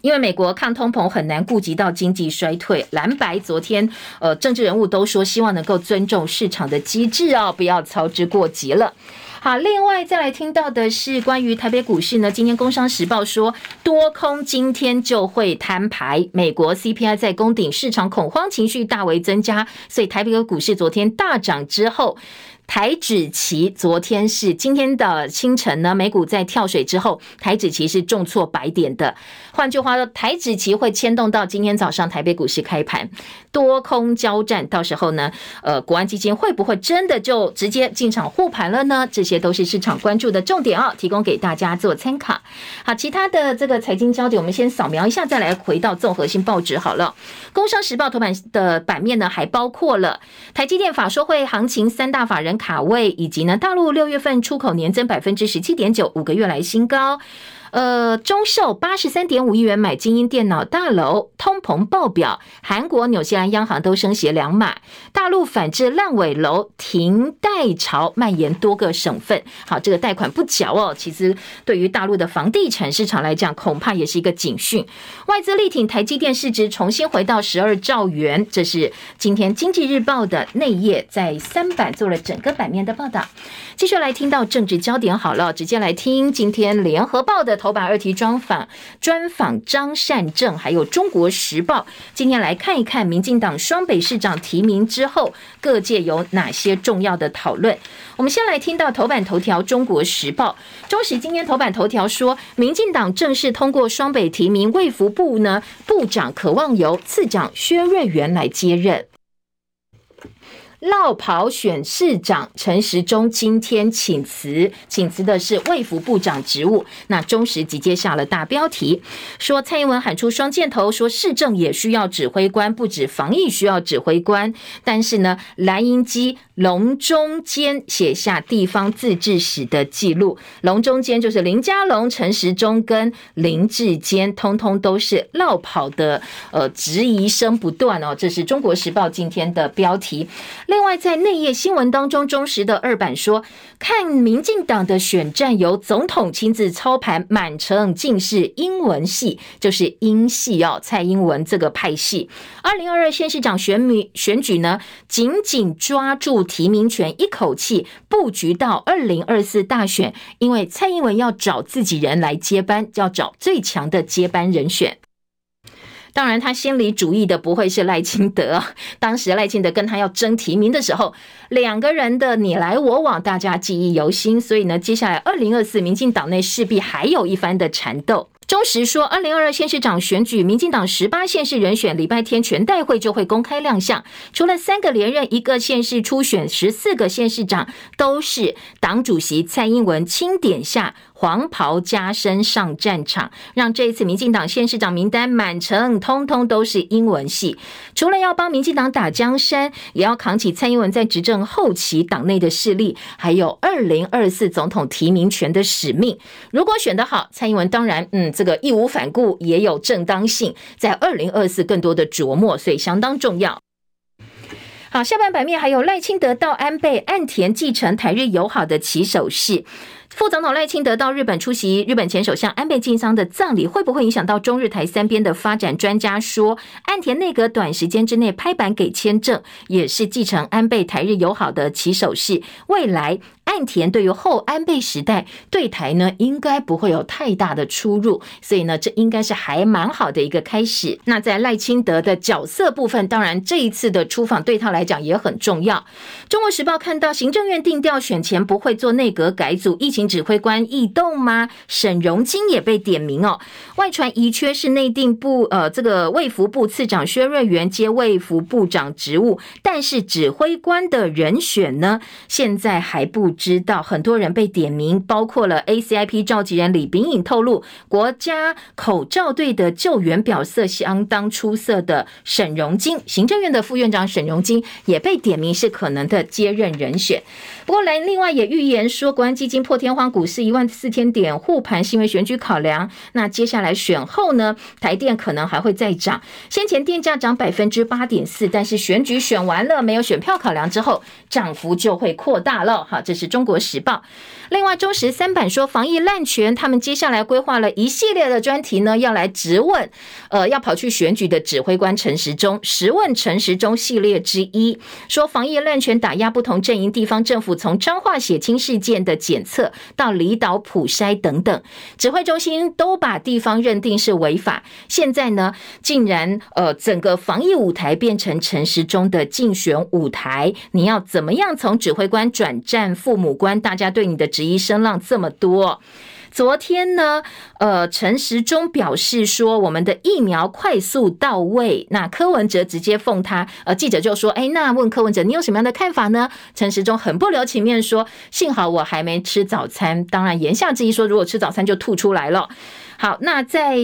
因为美国抗通膨很难顾及到经济衰退，蓝白昨天呃政治人物都说希望能够尊重市场的机制哦，不要操之过急了。好，另外再来听到的是关于台北股市呢，今天工商时报说多空今天就会摊牌，美国 CPI 在攻顶，市场恐慌情绪大为增加，所以台北的股市昨天大涨之后。台指期昨天是今天的清晨呢，美股在跳水之后，台指期是重挫百点的。换句话说，台指期会牵动到今天早上台北股市开盘，多空交战。到时候呢，呃，国安基金会不会真的就直接进场护盘了呢？这些都是市场关注的重点哦，提供给大家做参考。好，其他的这个财经焦点，我们先扫描一下，再来回到综合性报纸好了。工商时报头版的版面呢，还包括了台积电法说会行情三大法人。卡位以及呢，大陆六月份出口年增百分之十七点九，五个月来新高。呃，中寿八十三点五亿元买精英电脑大楼，通膨爆表，韩国、纽西兰央行都升息两码，大陆反制烂尾楼停贷潮蔓延多个省份。好，这个贷款不缴哦，其实对于大陆的房地产市场来讲，恐怕也是一个警讯。外资力挺台积电市值重新回到十二兆元，这是今天经济日报的内页在三版做了整个版面的报道。继续来听到政治焦点好了，直接来听今天联合报的头版二题专访，专访张善政，还有中国时报。今天来看一看民进党双北市长提名之后，各界有哪些重要的讨论。我们先来听到头版头条，中国时报，中时今天头版头条说，民进党正式通过双北提名，卫福部呢部长渴望由次长薛瑞元来接任。落跑选市长，陈时中今天请辞，请辞的是卫福部长职务。那中时直接下了大标题，说蔡英文喊出双箭头，说市政也需要指挥官，不止防疫需要指挥官。但是呢，蓝营基龙中间写下地方自治史的记录，龙中间就是林佳龙、陈时中跟林志坚，通通都是落跑的，呃，质疑声不断哦。这是中国时报今天的标题。另外，在内页新闻当中，中时的二版说，看民进党的选战由总统亲自操盘，满城尽是英文系，就是英系哦，蔡英文这个派系。二零二二县市长选举选举呢，紧紧抓住提名权，一口气布局到二零二四大选，因为蔡英文要找自己人来接班，要找最强的接班人选。当然，他心里主义的不会是赖清德。当时赖清德跟他要争提名的时候，两个人的你来我往，大家记忆犹新。所以呢，接下来二零二四，民进党内势必还有一番的缠斗。中时说，二零二二县市长选举，民进党十八县市人选，礼拜天全代会就会公开亮相。除了三个连任，一个县市初选，十四个县市长都是党主席蔡英文钦点下黄袍加身上战场，让这一次民进党县市长名单满城，通通都是英文系。除了要帮民进党打江山，也要扛起蔡英文在执政后期党内的势力，还有二零二四总统提名权的使命。如果选得好，蔡英文当然，嗯。这个义无反顾也有正当性，在二零二四更多的琢磨，所以相当重要。好，下半版面还有赖清德到安倍岸田继承台日友好的起手式。副总统赖清德到日本出席日本前首相安倍晋三的葬礼，会不会影响到中日台三边的发展？专家说，岸田内阁短时间之内拍板给签证，也是继承安倍台日友好的起手式。未来。岸田对于后安倍时代对台呢，应该不会有太大的出入，所以呢，这应该是还蛮好的一个开始。那在赖清德的角色部分，当然这一次的出访对他来讲也很重要。中国时报看到行政院定调选前不会做内阁改组，疫情指挥官异动吗？沈荣金也被点名哦。外传遗缺是内定部呃这个卫福部次长薛瑞元接卫福部长职务，但是指挥官的人选呢，现在还不。知道很多人被点名，包括了 ACIP 召集人李秉颖透露，国家口罩队的救援表现相当出色的沈荣金，行政院的副院长沈荣金也被点名是可能的接任人选。不过来另外也预言说，国安基金破天荒股市一万四千点护盘，是因为选举考量。那接下来选后呢，台电可能还会再涨。先前电价涨百分之八点四，但是选举选完了，没有选票考量之后，涨幅就会扩大了。哈，这是。中国时报，另外中时三版说防疫滥权，他们接下来规划了一系列的专题呢，要来质问，呃，要跑去选举的指挥官陈时中，十问陈时中系列之一，说防疫滥权打压不同阵营，地方政府从彰化血清事件的检测到离岛普筛等等，指挥中心都把地方认定是违法，现在呢，竟然呃整个防疫舞台变成陈时中的竞选舞台，你要怎么样从指挥官转战副？母官，大家对你的质疑声浪这么多。昨天呢，呃，陈时中表示说，我们的疫苗快速到位。那柯文哲直接奉他，呃，记者就说，哎，那问柯文哲，你有什么样的看法呢？陈时中很不留情面说，幸好我还没吃早餐。当然，言下之意说，如果吃早餐就吐出来了。好，那在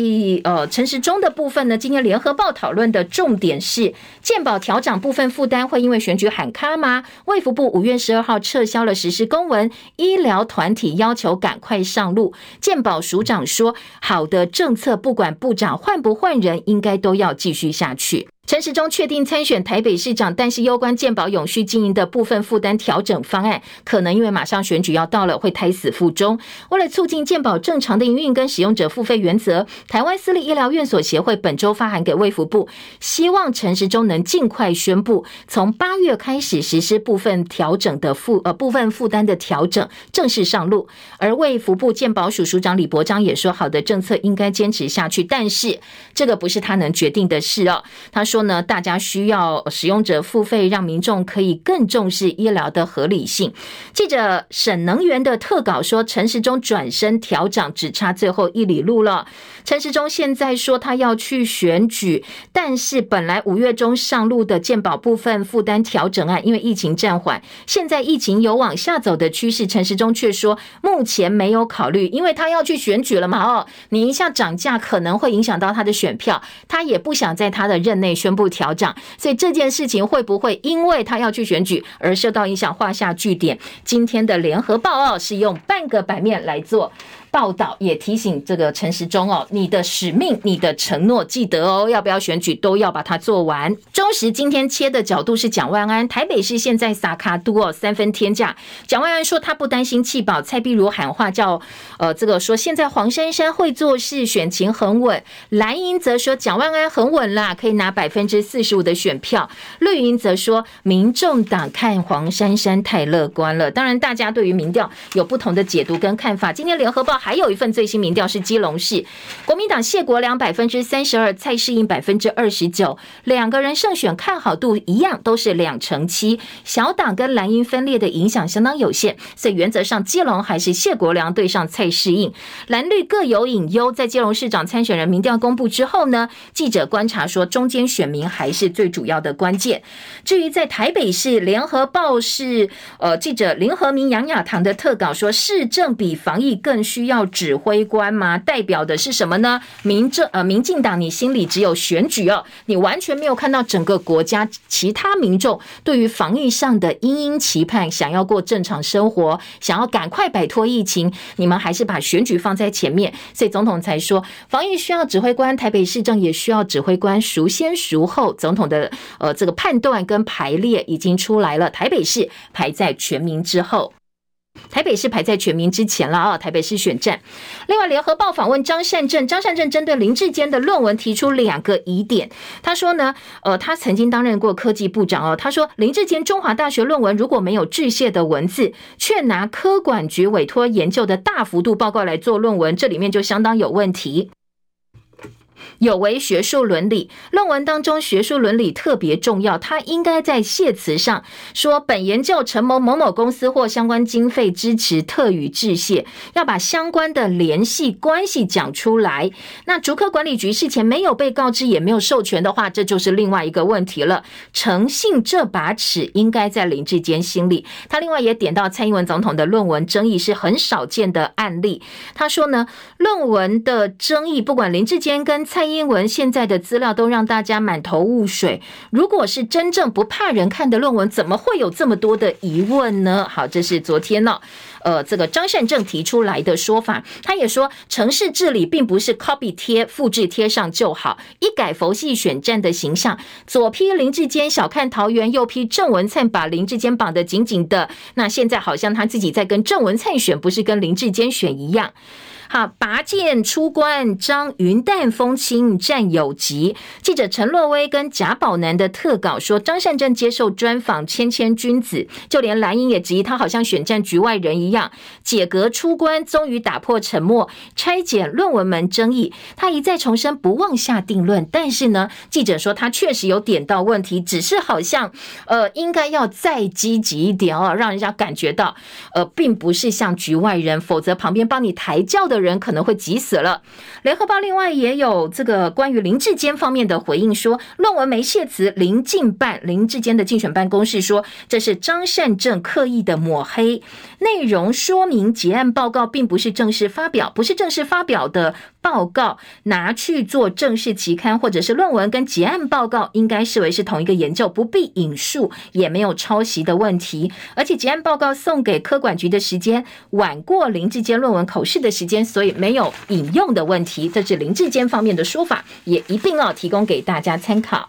呃陈时中的部分呢，今天联合报讨论的重点是健保调涨部分负担会因为选举喊卡吗？卫福部五月十二号撤销了实施公文，医疗团体要求赶快上路。健保署长说，好的政策不管部长换不换人，应该都要继续下去。陈时中确定参选台北市长，但是攸关健保永续经营的部分负担调整方案，可能因为马上选举要到了，会胎死腹中。为了促进健保正常的营运跟使用者付费原则，台湾私立医疗院所协会本周发函给卫福部，希望陈时中能尽快宣布，从八月开始实施部分调整的负呃部分负担的调整，正式上路。而卫福部健保署署长李伯章也说，好的政策应该坚持下去，但是这个不是他能决定的事哦。他说说。呢，大家需要使用者付费，让民众可以更重视医疗的合理性。记者省能源的特稿说，陈时中转身调涨，只差最后一里路了。陈时中现在说他要去选举，但是本来五月中上路的健保部分负担调整案，因为疫情暂缓，现在疫情有往下走的趋势，陈时中却说目前没有考虑，因为他要去选举了嘛。哦，你一下涨价可能会影响到他的选票，他也不想在他的任内宣布调涨，所以这件事情会不会因为他要去选举而受到影响，画下句点？今天的联合报告是用半个版面来做。报道也提醒这个陈时中哦，你的使命、你的承诺，记得哦，要不要选举都要把它做完。中时今天切的角度是蒋万安，台北市现在撒卡都哦三分天价。蒋万安说他不担心弃保，蔡壁如喊话叫呃这个说现在黄珊珊会做事，选情很稳。蓝营则说蒋万安很稳啦，可以拿百分之四十五的选票。绿营则说民众党看黄珊珊太乐观了。当然，大家对于民调有不同的解读跟看法。今天联合报。还有一份最新民调是基隆市国民党谢国良百分之三十二，蔡适应百分之二十九，两个人胜选看好度一样，都是两成七。小党跟蓝营分裂的影响相当有限，所以原则上基隆还是谢国良对上蔡适应，蓝绿各有隐忧。在基隆市长参选人民调公布之后呢，记者观察说，中间选民还是最主要的关键。至于在台北市联合报是呃记者林和明杨雅棠的特稿说，市政比防疫更需要。要指挥官吗？代表的是什么呢？民政呃，民进党，你心里只有选举哦，你完全没有看到整个国家其他民众对于防疫上的殷殷期盼，想要过正常生活，想要赶快摆脱疫情，你们还是把选举放在前面，所以总统才说防疫需要指挥官，台北市政也需要指挥官，孰先孰后？总统的呃这个判断跟排列已经出来了，台北市排在全民之后。台北市排在全民之前了啊！台北市选战。另外，联合报访问张善政，张善政针对林志坚的论文提出两个疑点。他说呢，呃，他曾经担任过科技部长哦。他说，林志坚中华大学论文如果没有致谢的文字，却拿科管局委托研究的大幅度报告来做论文，这里面就相当有问题。有违学术伦理，论文当中学术伦理特别重要，他应该在谢词上说本研究承蒙某某公司或相关经费支持，特予致谢，要把相关的联系关系讲出来。那竹科管理局事前没有被告知，也没有授权的话，这就是另外一个问题了。诚信这把尺应该在林志坚心里。他另外也点到蔡英文总统的论文争议是很少见的案例。他说呢，论文的争议，不管林志坚跟蔡英英文现在的资料都让大家满头雾水。如果是真正不怕人看的论文，怎么会有这么多的疑问呢？好，这是昨天呢、呃，这个张善政提出来的说法。他也说，城市治理并不是 copy 贴、复制贴上就好，一改佛系选战的形象，左批林志坚小看桃园，右批郑文灿把林志坚绑得紧紧的。那现在好像他自己在跟郑文灿选，不是跟林志坚选一样。好，拔剑出关，张云淡风轻战有疾。记者陈洛威跟贾宝南的特稿说，张善政接受专访，谦谦君子，就连蓝英也质疑他好像选战局外人一样。解革出关，终于打破沉默，拆解论文门争议。他一再重申不妄下定论，但是呢，记者说他确实有点到问题，只是好像呃，应该要再积极一点哦，让人家感觉到呃，并不是像局外人，否则旁边帮你抬轿的人可能会急死了。联合报另外也有这个关于林志坚方面的回应，说论文没谢词，林进办林志坚的竞选办公室说这是张善政刻意的抹黑，内容说明结案报告并不是正式发表，不是正式发表的报告拿去做正式期刊或者是论文，跟结案报告应该视为是同一个研究，不必引述，也没有抄袭的问题，而且结案报告送给科管局的时间晚过林志坚论文口试的时间。所以没有引用的问题，这是林志坚方面的说法，也一定要提供给大家参考。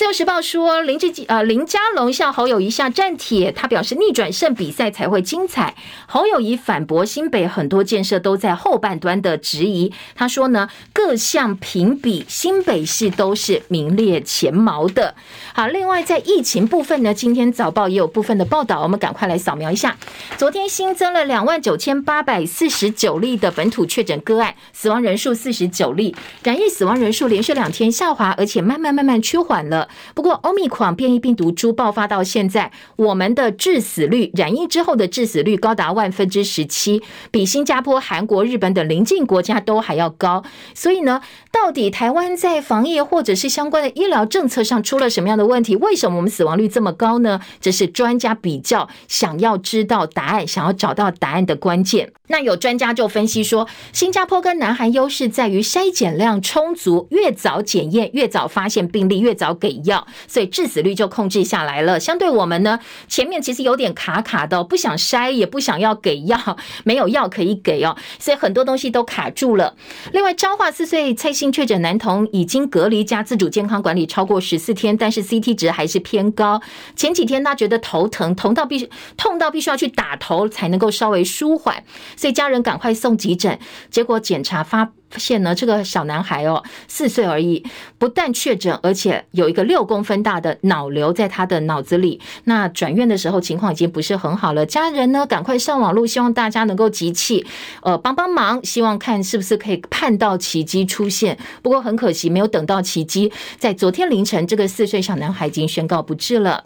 自由时报说林志杰呃林佳龙向侯友宜下战帖，他表示逆转胜比赛才会精彩。侯友谊反驳新北很多建设都在后半端的质疑，他说呢各项评比新北市都是名列前茅的。好，另外在疫情部分呢，今天早报也有部分的报道，我们赶快来扫描一下。昨天新增了两万九千八百四十九例的本土确诊个案，死亡人数四十九例，染疫死亡人数连续两天下滑，而且慢慢慢慢趋缓了。不过欧米矿变异病毒株爆发到现在，我们的致死率，染疫之后的致死率高达万分之十七，比新加坡、韩国、日本等邻近国家都还要高。所以呢，到底台湾在防疫或者是相关的医疗政策上出了什么样的问题？为什么我们死亡率这么高呢？这是专家比较想要知道答案，想要找到答案的关键。那有专家就分析说，新加坡跟南韩优势在于筛检量充足，越早检验越早发现病例，越早给药，所以致死率就控制下来了。相对我们呢，前面其实有点卡卡的，不想筛也不想要给药，没有药可以给哦，所以很多东西都卡住了。另外，彰化四岁蔡姓确诊男童已经隔离加自主健康管理超过十四天，但是 CT 值还是偏高。前几天他觉得头疼，疼到必须痛到必须要去打头才能够稍微舒缓。所以家人赶快送急诊，结果检查发现呢，这个小男孩哦，四岁而已，不但确诊，而且有一个六公分大的脑瘤在他的脑子里。那转院的时候情况已经不是很好了，家人呢赶快上网路，希望大家能够集气，呃，帮帮忙，希望看是不是可以盼到奇迹出现。不过很可惜，没有等到奇迹，在昨天凌晨，这个四岁小男孩已经宣告不治了。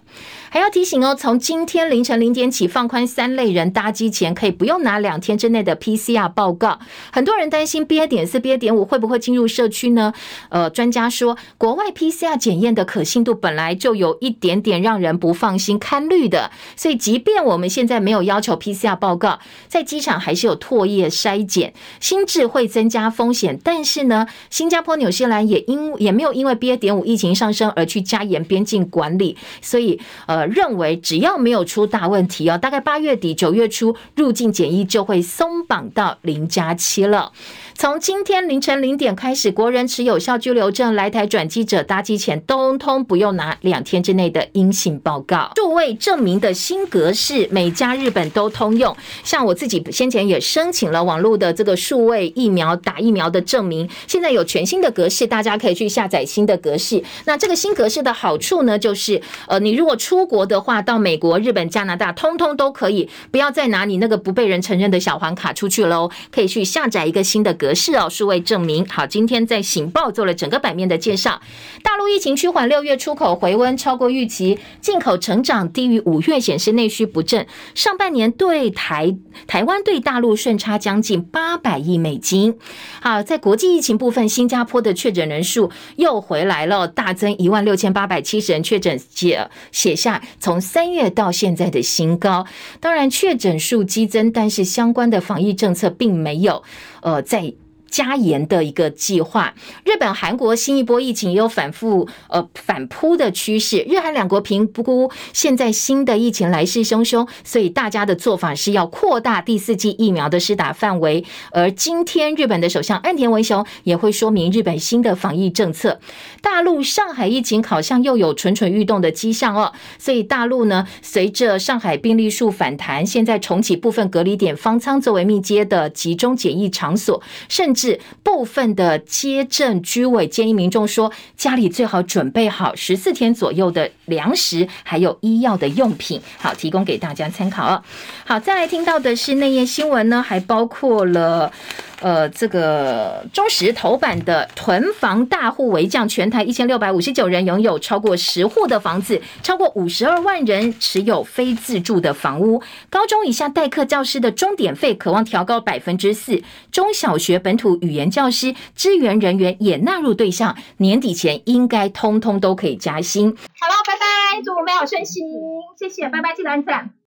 还要提醒哦，从今天凌晨零点起，放宽三类人搭机前可以不用拿两天之内的 PCR 报告。很多人担心 BA 点四、BA 点五会不会进入社区呢？呃，专家说，国外 PCR 检验的可信度本来就有一点点让人不放心、看绿的，所以即便我们现在没有要求 PCR 报告，在机场还是有唾液筛检，心智会增加风险。但是呢，新加坡、纽西兰也因也没有因为 BA 点五疫情上升而去加严边境管理，所以呃。认为只要没有出大问题哦，大概八月底九月初入境检疫就会松绑到零加七了。从今天凌晨零点开始，国人持有效居留证来台转机者搭机前，通通不用拿两天之内的阴性报告。数位证明的新格式，美加日本都通用。像我自己先前也申请了网络的这个数位疫苗打疫苗的证明，现在有全新的格式，大家可以去下载新的格式。那这个新格式的好处呢，就是呃，你如果出国的话，到美国、日本、加拿大，通通都可以，不要再拿你那个不被人承认的小黄卡出去喽，可以去下载一个新的。格式哦，数位证明。好，今天在《醒报》做了整个版面的介绍。大陆疫情趋缓，六月出口回温超过预期，进口成长低于五月，显示内需不振。上半年对台台湾对大陆顺差将近八百亿美金。好，在国际疫情部分，新加坡的确诊人数又回来了，大增一万六千八百七十人确诊，写写下从三月到现在的新高。当然，确诊数激增，但是相关的防疫政策并没有。呃，在。加严的一个计划，日本、韩国新一波疫情也有反复呃反扑的趋势。日韩两国评估现在新的疫情来势汹汹，所以大家的做法是要扩大第四剂疫苗的施打范围。而今天日本的首相岸田文雄也会说明日本新的防疫政策。大陆上海疫情好像又有蠢蠢欲动的迹象哦，所以大陆呢，随着上海病例数反弹，现在重启部分隔离点方舱作为密接的集中检疫场所，甚至。是部分的街镇居委建议民众说，家里最好准备好十四天左右的粮食，还有医药的用品，好提供给大家参考。好，再来听到的是内页新闻呢，还包括了。呃，这个中时头版的囤房大户为将，全台一千六百五十九人拥有超过十户的房子，超过五十二万人持有非自住的房屋。高中以下代课教师的钟点费可望调高百分之四，中小学本土语言教师支援人员也纳入对象，年底前应该通通都可以加薪。好了，拜拜，祝我们美好顺心，谢谢，拜拜，记得按赞。